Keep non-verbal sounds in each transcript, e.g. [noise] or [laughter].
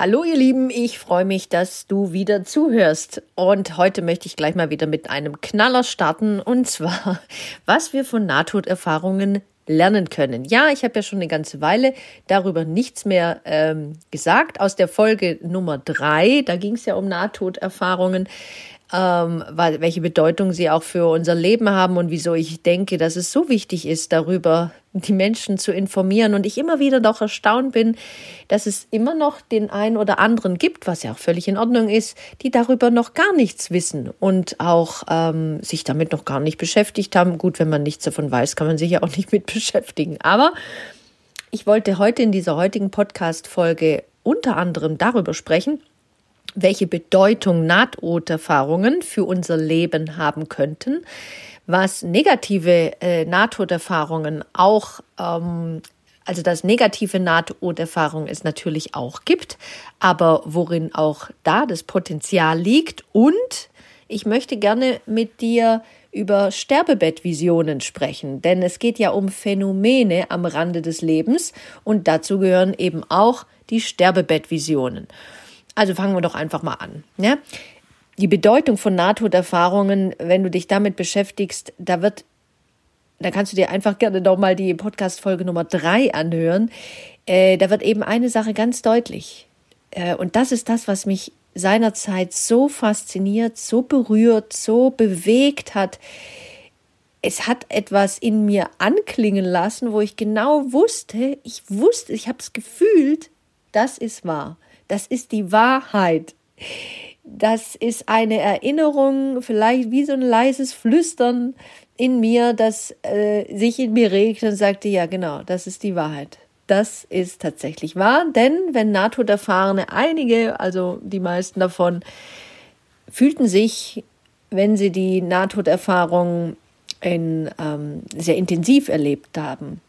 Hallo ihr Lieben, ich freue mich, dass du wieder zuhörst. Und heute möchte ich gleich mal wieder mit einem Knaller starten. Und zwar, [laughs] was wir von Nahtoderfahrungen lernen können. Ja, ich habe ja schon eine ganze Weile darüber nichts mehr ähm, gesagt. Aus der Folge Nummer drei, da ging es ja um Nahtoderfahrungen ähm, welche Bedeutung sie auch für unser Leben haben und wieso ich denke, dass es so wichtig ist, darüber die Menschen zu informieren. Und ich immer wieder doch erstaunt bin, dass es immer noch den einen oder anderen gibt, was ja auch völlig in Ordnung ist, die darüber noch gar nichts wissen und auch ähm, sich damit noch gar nicht beschäftigt haben. Gut, wenn man nichts davon weiß, kann man sich ja auch nicht [laughs] mit beschäftigen. Aber ich wollte heute in dieser heutigen Podcast-Folge unter anderem darüber sprechen, welche Bedeutung Nahtoderfahrungen für unser Leben haben könnten, was negative äh, Nahtoderfahrungen auch, ähm, also dass negative Nahtoderfahrungen es natürlich auch gibt, aber worin auch da das Potenzial liegt. Und ich möchte gerne mit dir über Sterbebettvisionen sprechen, denn es geht ja um Phänomene am Rande des Lebens und dazu gehören eben auch die Sterbebettvisionen. Also fangen wir doch einfach mal an. Ja? Die Bedeutung von Nahtoderfahrungen, wenn du dich damit beschäftigst, da wird, da kannst du dir einfach gerne nochmal die Podcast-Folge Nummer drei anhören. Äh, da wird eben eine Sache ganz deutlich. Äh, und das ist das, was mich seinerzeit so fasziniert, so berührt, so bewegt hat. Es hat etwas in mir anklingen lassen, wo ich genau wusste, ich wusste, ich habe es gefühlt, das ist wahr. Das ist die Wahrheit. Das ist eine Erinnerung, vielleicht wie so ein leises Flüstern in mir, das äh, sich in mir regt und sagte, ja genau, das ist die Wahrheit. Das ist tatsächlich wahr, denn wenn Nahtoderfahrene, einige, also die meisten davon, fühlten sich, wenn sie die Nahtoderfahrung in, ähm, sehr intensiv erlebt haben,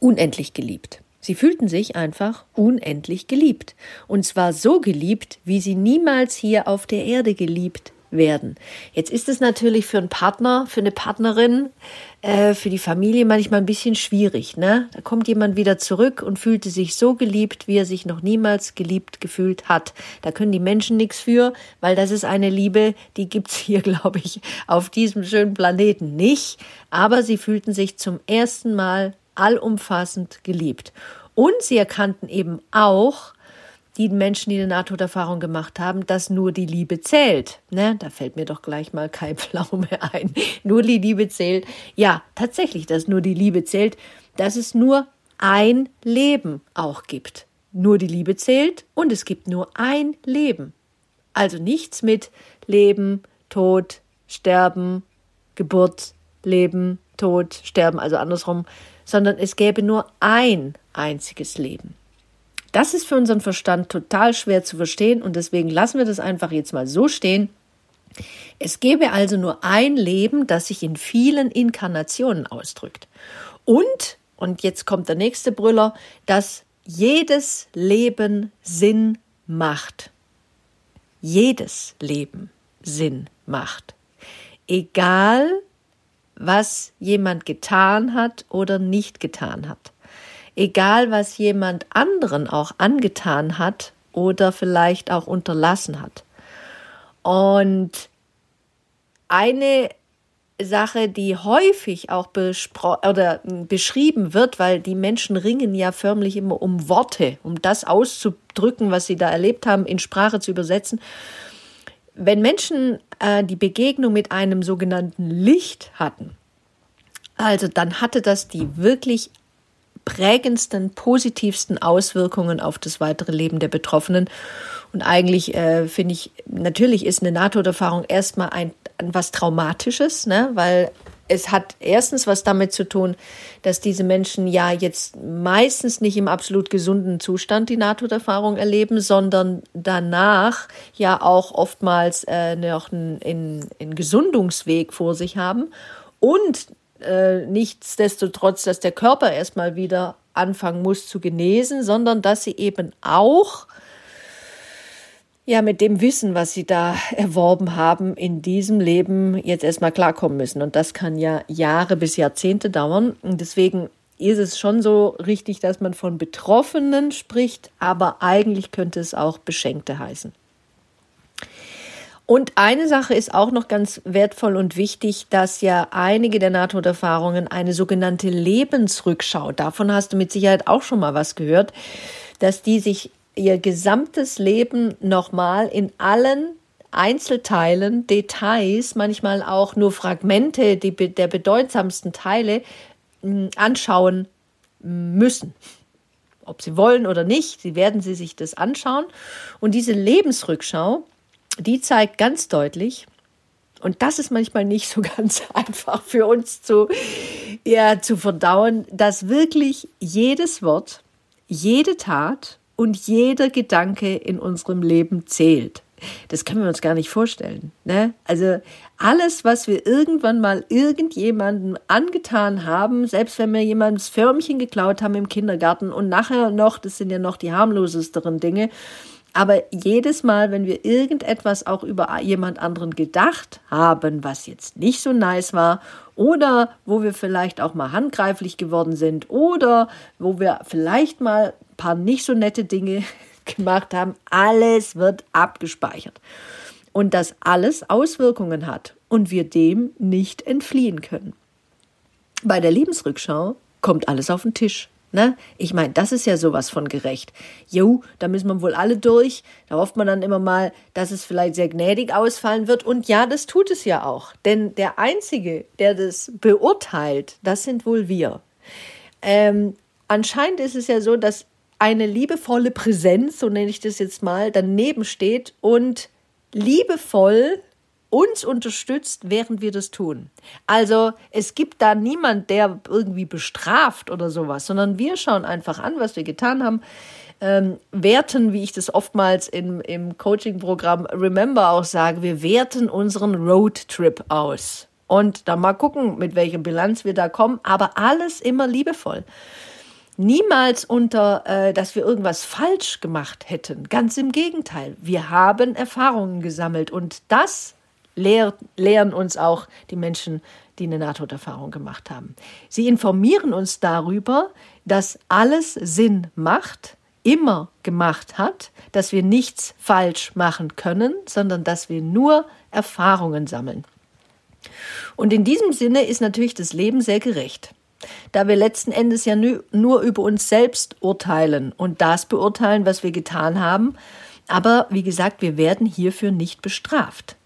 unendlich geliebt. Sie fühlten sich einfach unendlich geliebt. Und zwar so geliebt, wie sie niemals hier auf der Erde geliebt werden. Jetzt ist es natürlich für einen Partner, für eine Partnerin, äh, für die Familie manchmal ein bisschen schwierig. Ne? Da kommt jemand wieder zurück und fühlte sich so geliebt, wie er sich noch niemals geliebt gefühlt hat. Da können die Menschen nichts für, weil das ist eine Liebe, die gibt's hier, [laughs] glaube ich, auf diesem schönen Planeten nicht. Aber sie fühlten sich zum ersten Mal allumfassend geliebt. Und sie erkannten eben auch, die Menschen, die eine Nahtoderfahrung gemacht haben, dass nur die Liebe zählt. Ne? Da fällt mir doch gleich mal kein [laughs] Pflaume ein. nur die Liebe zählt. Ja, tatsächlich, dass nur die Liebe zählt, dass es nur ein Leben auch gibt. Nur die Liebe zählt und es gibt nur ein Leben. Also nichts mit Leben, Tod, Sterben, Geburt, Leben, Tod, Sterben, also andersrum, sondern es gäbe nur ein einziges Leben. Das ist für unseren Verstand total schwer zu verstehen und deswegen lassen wir das einfach jetzt mal so stehen. Es gäbe also nur ein Leben, das sich in vielen Inkarnationen ausdrückt. Und, und jetzt kommt der nächste Brüller, dass jedes Leben Sinn macht. Jedes Leben Sinn macht. Egal, was jemand getan hat oder nicht getan hat. Egal, was jemand anderen auch angetan hat oder vielleicht auch unterlassen hat. Und eine Sache, die häufig auch oder beschrieben wird, weil die Menschen ringen ja förmlich immer um Worte, um das auszudrücken, was sie da erlebt haben, in Sprache zu übersetzen. Wenn Menschen äh, die Begegnung mit einem sogenannten Licht hatten, also dann hatte das die wirklich prägendsten, positivsten Auswirkungen auf das weitere Leben der Betroffenen. Und eigentlich äh, finde ich, natürlich ist eine Nahtoderfahrung erstmal ein, was Traumatisches, ne? weil es hat erstens was damit zu tun, dass diese Menschen ja jetzt meistens nicht im absolut gesunden Zustand die Nahtoderfahrung erleben, sondern danach ja auch oftmals äh, noch einen, einen, einen Gesundungsweg vor sich haben. Und äh, nichtsdestotrotz, dass der Körper erstmal wieder anfangen muss zu genesen, sondern dass sie eben auch ja mit dem Wissen, was sie da erworben haben, in diesem Leben jetzt erstmal klarkommen müssen. Und das kann ja Jahre bis Jahrzehnte dauern. Und deswegen ist es schon so richtig, dass man von Betroffenen spricht, aber eigentlich könnte es auch Beschenkte heißen. Und eine Sache ist auch noch ganz wertvoll und wichtig, dass ja einige der Nahtoderfahrungen eine sogenannte Lebensrückschau, davon hast du mit Sicherheit auch schon mal was gehört, dass die sich ihr gesamtes Leben nochmal in allen Einzelteilen, Details, manchmal auch nur Fragmente die, der bedeutsamsten Teile anschauen müssen. Ob sie wollen oder nicht, sie werden sie sich das anschauen. Und diese Lebensrückschau, die zeigt ganz deutlich, und das ist manchmal nicht so [laughs] ganz einfach für uns zu, ja, zu verdauen, dass wirklich jedes Wort, jede Tat und jeder Gedanke in unserem Leben zählt. Das können wir uns gar nicht vorstellen. Ne? Also alles, was wir irgendwann mal irgendjemandem angetan haben, selbst wenn wir jemandes Förmchen geklaut haben im Kindergarten und nachher noch, das sind ja noch die harmlosesteren Dinge, aber jedes Mal, wenn wir irgendetwas auch über jemand anderen gedacht haben, was jetzt nicht so nice war, oder wo wir vielleicht auch mal handgreiflich geworden sind, oder wo wir vielleicht mal ein paar nicht so nette Dinge [laughs] gemacht haben, alles wird abgespeichert. Und das alles Auswirkungen hat und wir dem nicht entfliehen können. Bei der Lebensrückschau kommt alles auf den Tisch. Ne? Ich meine, das ist ja sowas von gerecht. Jo, da müssen wir wohl alle durch. Da hofft man dann immer mal, dass es vielleicht sehr gnädig ausfallen wird. Und ja, das tut es ja auch. Denn der Einzige, der das beurteilt, das sind wohl wir. Ähm, anscheinend ist es ja so, dass eine liebevolle Präsenz, so nenne ich das jetzt mal, daneben steht und liebevoll uns unterstützt, während wir das tun. Also es gibt da niemand, der irgendwie bestraft oder sowas, sondern wir schauen einfach an, was wir getan haben, ähm, werten, wie ich das oftmals im, im Coaching-Programm Remember auch sage, wir werten unseren Roadtrip aus. Und dann mal gucken, mit welcher Bilanz wir da kommen, aber alles immer liebevoll. Niemals unter, äh, dass wir irgendwas falsch gemacht hätten. Ganz im Gegenteil. Wir haben Erfahrungen gesammelt und das lehr lehren uns auch die Menschen, die eine Nahtoderfahrung gemacht haben. Sie informieren uns darüber, dass alles Sinn macht, immer gemacht hat, dass wir nichts falsch machen können, sondern dass wir nur Erfahrungen sammeln. Und in diesem Sinne ist natürlich das Leben sehr gerecht, da wir letzten Endes ja nur über uns selbst urteilen und das beurteilen, was wir getan haben. Aber wie gesagt, wir werden hierfür nicht bestraft.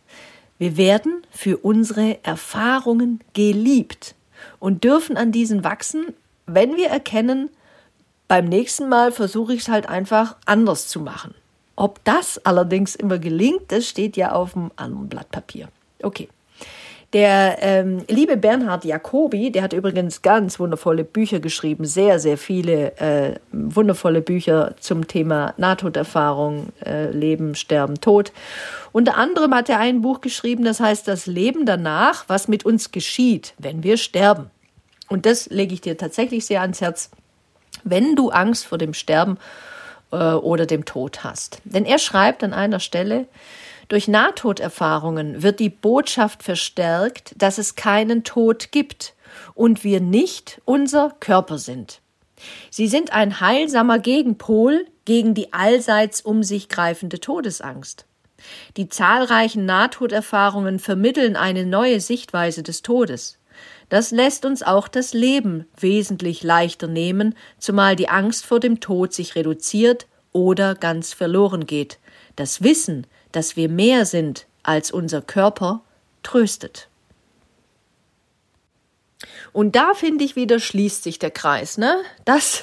Wir werden für unsere Erfahrungen geliebt und dürfen an diesen wachsen, wenn wir erkennen, beim nächsten Mal versuche ich es halt einfach anders zu machen. Ob das allerdings immer gelingt, das steht ja auf dem anderen Blatt Papier. Okay. Der ähm, liebe Bernhard Jacobi, der hat übrigens ganz wundervolle Bücher geschrieben, sehr, sehr viele äh, wundervolle Bücher zum Thema Nahtoderfahrung, äh, Leben, Sterben, Tod. Unter anderem hat er ein Buch geschrieben, das heißt Das Leben danach, was mit uns geschieht, wenn wir sterben. Und das lege ich dir tatsächlich sehr ans Herz, wenn du Angst vor dem Sterben äh, oder dem Tod hast. Denn er schreibt an einer Stelle, durch Nahtoderfahrungen wird die Botschaft verstärkt, dass es keinen Tod gibt und wir nicht unser Körper sind. Sie sind ein heilsamer Gegenpol gegen die allseits um sich greifende Todesangst. Die zahlreichen Nahtoderfahrungen vermitteln eine neue Sichtweise des Todes. Das lässt uns auch das Leben wesentlich leichter nehmen, zumal die Angst vor dem Tod sich reduziert oder ganz verloren geht. Das Wissen, dass wir mehr sind als unser Körper, tröstet. Und da finde ich wieder schließt sich der Kreis, ne? Das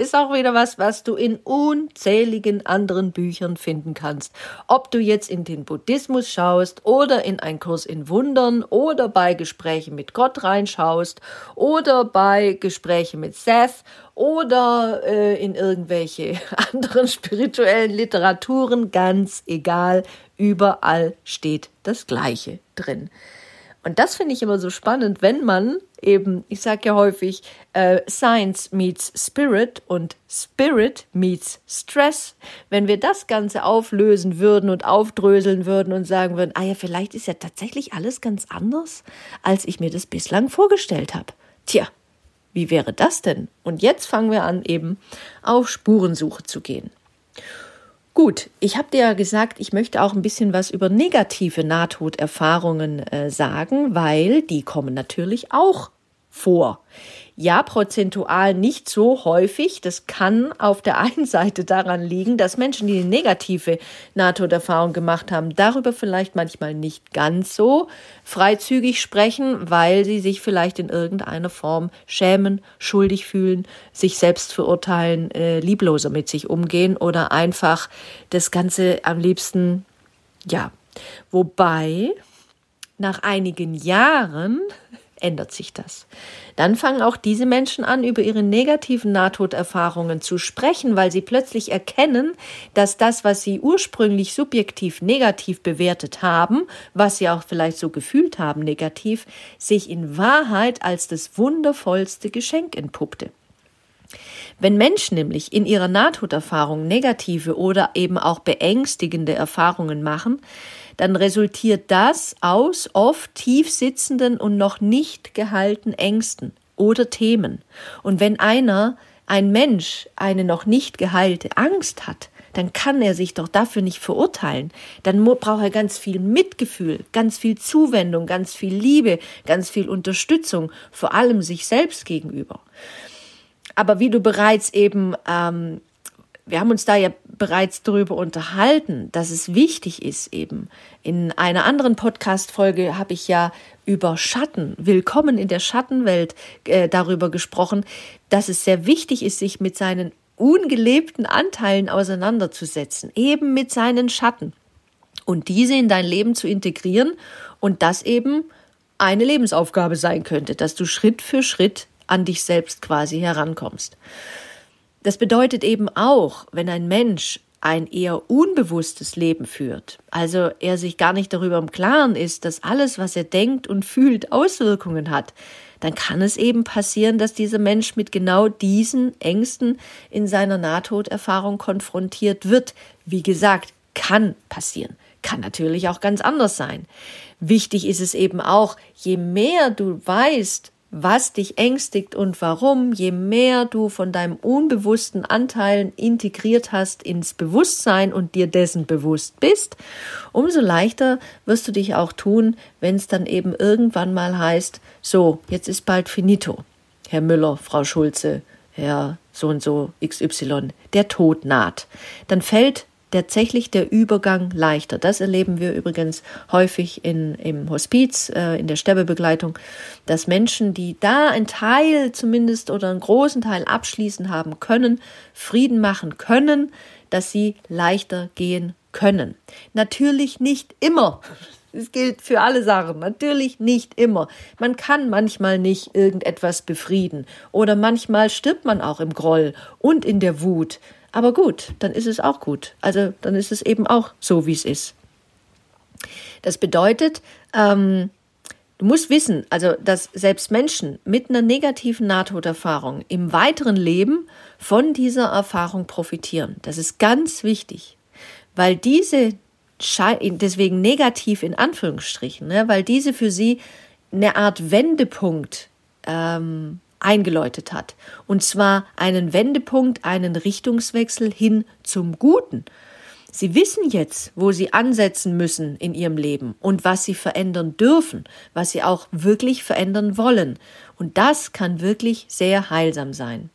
ist auch wieder was, was du in unzähligen anderen Büchern finden kannst. Ob du jetzt in den Buddhismus schaust oder in einen Kurs in Wundern oder bei Gesprächen mit Gott reinschaust oder bei Gesprächen mit Seth oder äh, in irgendwelche [laughs] anderen spirituellen Literaturen, ganz egal, überall steht das Gleiche drin. Und das finde ich immer so spannend, wenn man eben, ich sage ja häufig, äh, Science meets Spirit und Spirit meets Stress. Wenn wir das Ganze auflösen würden und aufdröseln würden und sagen würden, ah ja, vielleicht ist ja tatsächlich alles ganz anders, als ich mir das bislang vorgestellt habe. Tja, wie wäre das denn? Und jetzt fangen wir an, eben auf Spurensuche zu gehen. Gut, ich habe dir ja gesagt, ich möchte auch ein bisschen was über negative Nahtoderfahrungen äh, sagen, weil die kommen natürlich auch vor. Ja, prozentual nicht so häufig. Das kann auf der einen Seite daran liegen, dass Menschen, die eine negative Nahtoderfahrung gemacht haben, darüber vielleicht manchmal nicht ganz so freizügig sprechen, weil sie sich vielleicht in irgendeiner Form schämen, schuldig fühlen, sich selbst verurteilen, äh, liebloser mit sich umgehen oder einfach das Ganze am liebsten, ja. Wobei nach einigen Jahren ändert sich das. Dann fangen auch diese Menschen an, über ihre negativen Nahtoderfahrungen zu sprechen, weil sie plötzlich erkennen, dass das, was sie ursprünglich subjektiv negativ bewertet haben, was sie auch vielleicht so gefühlt haben negativ, sich in Wahrheit als das wundervollste Geschenk entpuppte. Wenn Menschen nämlich in ihrer Nahtoderfahrung negative oder eben auch beängstigende Erfahrungen machen, dann resultiert das aus oft tief sitzenden und noch nicht geheilten Ängsten oder Themen. Und wenn einer, ein Mensch, eine noch nicht geheilte Angst hat, dann kann er sich doch dafür nicht verurteilen. Dann braucht er ganz viel Mitgefühl, ganz viel Zuwendung, ganz viel Liebe, ganz viel Unterstützung, vor allem sich selbst gegenüber. Aber wie du bereits eben ähm, wir haben uns da ja bereits darüber unterhalten, dass es wichtig ist eben. In einer anderen Podcast-Folge habe ich ja über Schatten, Willkommen in der Schattenwelt äh, darüber gesprochen, dass es sehr wichtig ist, sich mit seinen ungelebten Anteilen auseinanderzusetzen, eben mit seinen Schatten und diese in dein Leben zu integrieren und das eben eine Lebensaufgabe sein könnte, dass du Schritt für Schritt an dich selbst quasi herankommst. Das bedeutet eben auch, wenn ein Mensch ein eher unbewusstes Leben führt, also er sich gar nicht darüber im Klaren ist, dass alles, was er denkt und fühlt, Auswirkungen hat, dann kann es eben passieren, dass dieser Mensch mit genau diesen Ängsten in seiner Nahtoderfahrung konfrontiert wird. Wie gesagt, kann passieren. Kann natürlich auch ganz anders sein. Wichtig ist es eben auch, je mehr du weißt, was dich ängstigt und warum, je mehr du von deinem unbewussten Anteilen integriert hast ins Bewusstsein und dir dessen bewusst bist, umso leichter wirst du dich auch tun, wenn es dann eben irgendwann mal heißt, so, jetzt ist bald finito. Herr Müller, Frau Schulze, Herr so und so XY, der Tod naht. Dann fällt tatsächlich der Übergang leichter. Das erleben wir übrigens häufig in, im Hospiz, äh, in der Sterbebegleitung, dass Menschen, die da einen Teil zumindest oder einen großen Teil abschließen haben können, Frieden machen können, dass sie leichter gehen können. Natürlich nicht immer. Es gilt für alle Sachen. Natürlich nicht immer. Man kann manchmal nicht irgendetwas befrieden. Oder manchmal stirbt man auch im Groll und in der Wut. Aber gut, dann ist es auch gut. Also dann ist es eben auch so, wie es ist. Das bedeutet, ähm, du musst wissen, also dass selbst Menschen mit einer negativen Nahtoderfahrung im weiteren Leben von dieser Erfahrung profitieren. Das ist ganz wichtig, weil diese deswegen negativ in Anführungsstrichen, ne, weil diese für sie eine Art Wendepunkt ähm, eingeläutet hat. Und zwar einen Wendepunkt, einen Richtungswechsel hin zum Guten. Sie wissen jetzt, wo sie ansetzen müssen in ihrem Leben und was sie verändern dürfen, was sie auch wirklich verändern wollen. Und das kann wirklich sehr heilsam sein.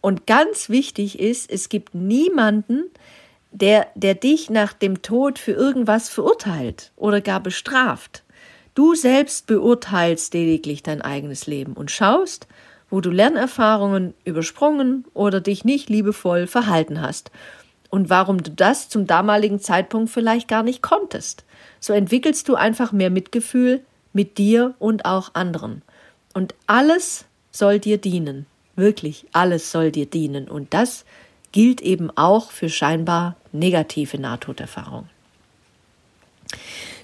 Und ganz wichtig ist, es gibt niemanden, der, der dich nach dem Tod für irgendwas verurteilt oder gar bestraft. Du selbst beurteilst lediglich dein eigenes Leben und schaust, wo du Lernerfahrungen übersprungen oder dich nicht liebevoll verhalten hast und warum du das zum damaligen Zeitpunkt vielleicht gar nicht konntest. So entwickelst du einfach mehr Mitgefühl mit dir und auch anderen. Und alles soll dir dienen. Wirklich, alles soll dir dienen. Und das gilt eben auch für scheinbar negative Nahtoderfahrungen.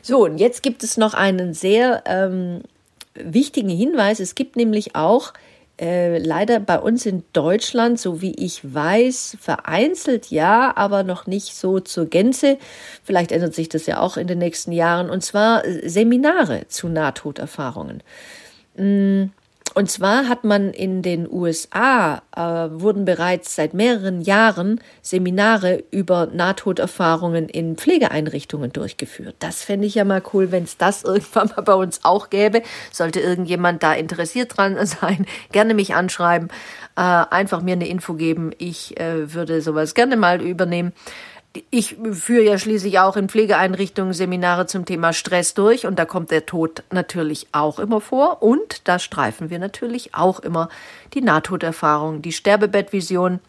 So, und jetzt gibt es noch einen sehr ähm, wichtigen Hinweis. Es gibt nämlich auch äh, leider bei uns in Deutschland, so wie ich weiß, vereinzelt ja, aber noch nicht so zur Gänze. Vielleicht ändert sich das ja auch in den nächsten Jahren. Und zwar äh, Seminare zu Nahtoderfahrungen. Und zwar hat man in den USA, äh, wurden bereits seit mehreren Jahren Seminare über Nahtoderfahrungen in Pflegeeinrichtungen durchgeführt. Das fände ich ja mal cool, wenn es das [laughs] irgendwann mal bei uns auch gäbe. Sollte irgendjemand da interessiert dran [laughs] sein, gerne mich anschreiben, äh, einfach mir eine Info geben. Ich äh, würde sowas gerne mal übernehmen ich führe ja schließlich auch in Pflegeeinrichtungen Seminare zum Thema Stress durch und da kommt der Tod natürlich auch immer vor und da streifen wir natürlich auch immer die Nahtoderfahrung, die Sterbebettvision.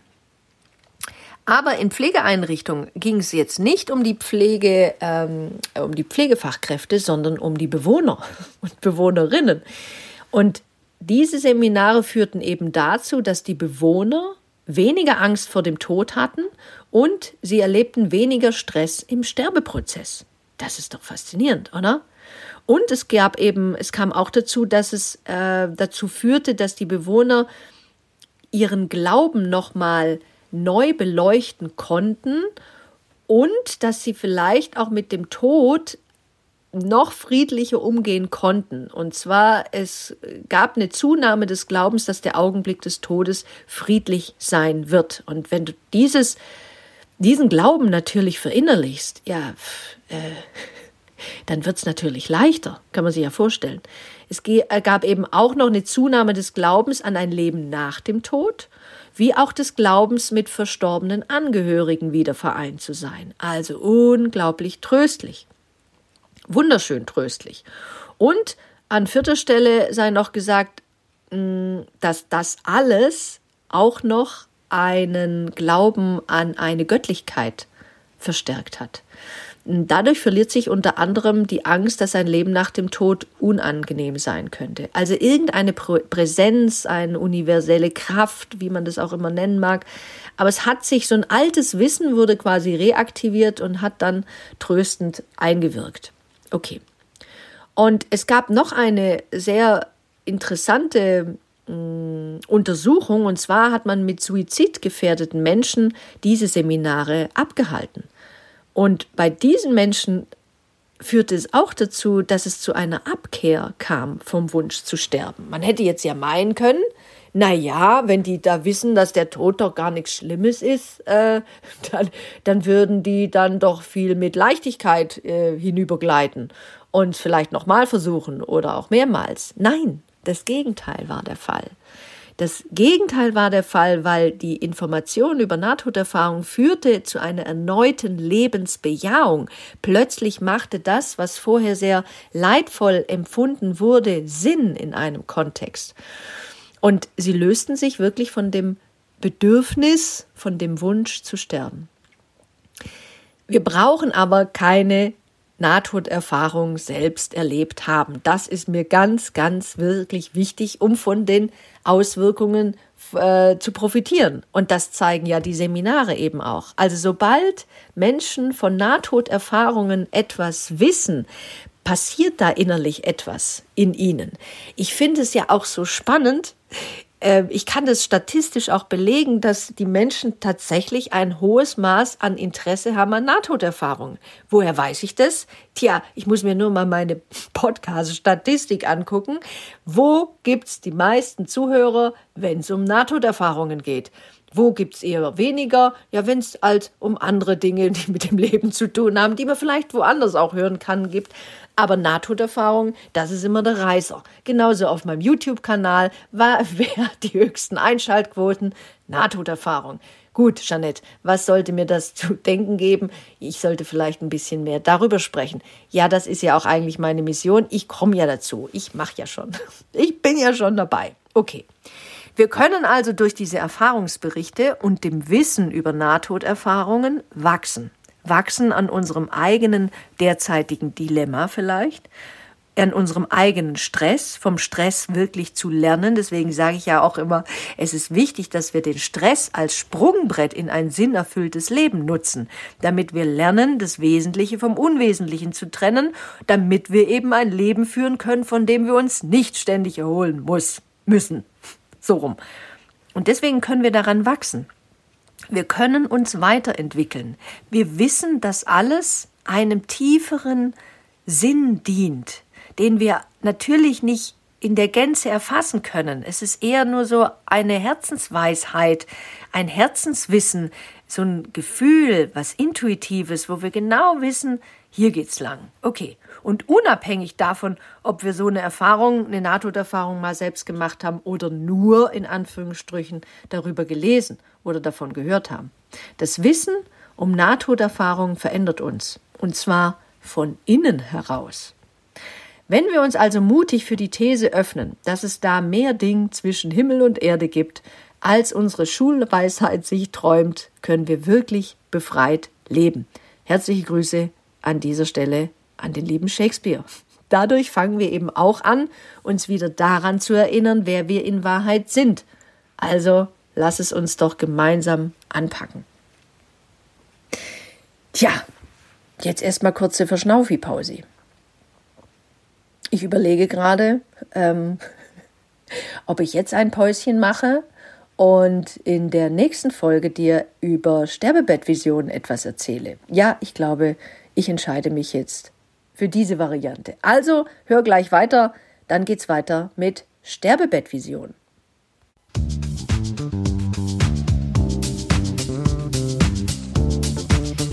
Aber in Pflegeeinrichtungen ging es jetzt nicht um die Pflege, ähm, um die Pflegefachkräfte, sondern um die Bewohner [laughs] und Bewohnerinnen. Und diese Seminare führten eben dazu, dass die Bewohner weniger Angst vor dem Tod hatten und sie erlebten weniger Stress im Sterbeprozess. Das ist doch faszinierend, oder? Und es gab eben, es kam auch dazu, dass es äh, dazu führte, dass die Bewohner ihren Glauben nochmal neu beleuchten konnten und dass sie vielleicht auch mit dem Tod noch friedlicher umgehen konnten. Und zwar, es gab eine Zunahme des Glaubens, dass der Augenblick des Todes friedlich sein wird. Und wenn du dieses, diesen Glauben natürlich verinnerlichst, ja, äh, [laughs] dann wird es natürlich leichter, kann man sich ja vorstellen. Es gab eben auch noch eine Zunahme des Glaubens an ein Leben nach dem Tod, wie auch des Glaubens mit verstorbenen Angehörigen wieder vereint zu sein. Also unglaublich tröstlich wunderschön tröstlich. Und an vierter Stelle sei noch gesagt, mm, dass das alles auch noch einen Glauben an eine Göttlichkeit verstärkt hat. Dadurch verliert sich unter anderem die Angst, dass ein Leben nach dem Tod unangenehm sein könnte. Also irgendeine Präsenz, eine universelle Kraft, wie man das auch immer nennen mag. Aber es hat sich so ein altes Wissen wurde quasi reaktiviert und hat dann tröstend eingewirkt. Okay. Und es gab noch eine sehr interessante mh, mm, Untersuchung, und zwar hat man mit suizidgefährdeten Menschen diese Seminare abgehalten. Und bei diesen Menschen führte es auch dazu, dass es zu einer Abkehr kam vom Wunsch zu sterben. Man hätte jetzt ja meinen können, na ja, wenn die da wissen, dass der Tod doch gar nichts Schlimmes ist, äh, [laughs] dann, dann würden die dann doch viel mit Leichtigkeit äh, hinübergleiten und vielleicht nochmal versuchen oder auch mehrmals. Nein, das Gegenteil war der Fall. Das Gegenteil war der Fall, weil die Information über Nahtoderfahrung führte zu einer erneuten Lebensbejahung. Plötzlich machte das, was vorher sehr leidvoll empfunden wurde, Sinn in einem Kontext. Und sie lösten sich wirklich von dem Bedürfnis, von dem Wunsch zu sterben. Wir brauchen aber keine Nahtoderfahrung selbst erlebt haben. Das ist mir ganz, ganz wirklich wichtig, um von den Auswirkungen äh, zu profitieren. Und das zeigen ja die Seminare eben auch. Also sobald Menschen von Nahtoderfahrungen etwas wissen, passiert da innerlich etwas in ihnen. Ich finde es ja auch so spannend. Äh, ich kann das statistisch auch belegen, dass die Menschen tatsächlich ein hohes Maß an Interesse haben an Nahtoderfahrungen. Woher weiß ich das? Tja, ich muss mir nur mal meine [laughs] Podcast-Statistik angucken. Wo gibt's die meisten Zuhörer, wenn es um Nahtoderfahrungen geht? Wo gibt's eher weniger? Ja, wenn es halt um andere Dinge, die mit dem Leben zu tun haben, die man vielleicht woanders auch hören kann, gibt. Aber Nahtoderfahrung, das ist immer der Reißer. Genauso auf meinem YouTube-Kanal war [laughs] wer die höchsten Einschaltquoten? Nahtoderfahrung. Gut, Jeanette, was sollte mir das zu denken geben? Ich sollte vielleicht ein bisschen mehr darüber sprechen. Ja, das ist ja auch eigentlich meine Mission. Ich komme ja dazu. Ich mache ja schon. [laughs] Ich bin ja schon dabei. Okay. Wir können also durch diese Erfahrungsberichte und dem Wissen über Nahtoderfahrungen wachsen. Wachsen an unserem eigenen derzeitigen Dilemma vielleicht, an unserem eigenen Stress, vom Stress wirklich zu lernen. Deswegen sage ich ja auch immer, es ist wichtig, dass wir den Stress als Sprungbrett in ein sinnerfülltes Leben nutzen, damit wir lernen, das Wesentliche vom Unwesentlichen zu trennen, damit wir eben ein Leben führen können, von dem wir uns nicht ständig erholen muss, müssen. So rum. Und deswegen können wir daran wachsen. Wir können uns weiterentwickeln. Wir wissen, dass alles einem tieferen Sinn dient, den wir natürlich nicht in der Gänze erfassen können. Es ist eher nur so eine Herzensweisheit, ein Herzenswissen, so ein Gefühl, was Intuitives, wo wir genau wissen, hier geht's lang. Okay. Und unabhängig davon, ob wir so eine Erfahrung, eine Nahtoderfahrung mal selbst gemacht haben oder nur in Anführungsstrichen darüber gelesen oder davon gehört haben. Das Wissen um Nahtoderfahrungen verändert uns. Und zwar von innen heraus. Wenn wir uns also mutig für die These öffnen, dass es da mehr Ding zwischen Himmel und Erde gibt, als unsere Schulweisheit sich träumt, können wir wirklich befreit leben. Herzliche Grüße an dieser Stelle an den lieben Shakespeare. Dadurch fangen wir eben auch an, uns wieder daran zu erinnern, wer wir in Wahrheit sind. Also lass es uns doch gemeinsam anpacken. Tja, jetzt erstmal kurze Verschnaufi-Pause. Ich überlege gerade, ähm, [laughs] ob ich jetzt ein Päuschen mache und in der nächsten Folge dir über Sterbebettvisionen etwas erzähle. Ja, ich glaube, ich entscheide mich jetzt für diese Variante. Also hör gleich weiter, dann geht's weiter mit Sterbebettvision.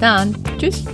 Dann. Tschüss.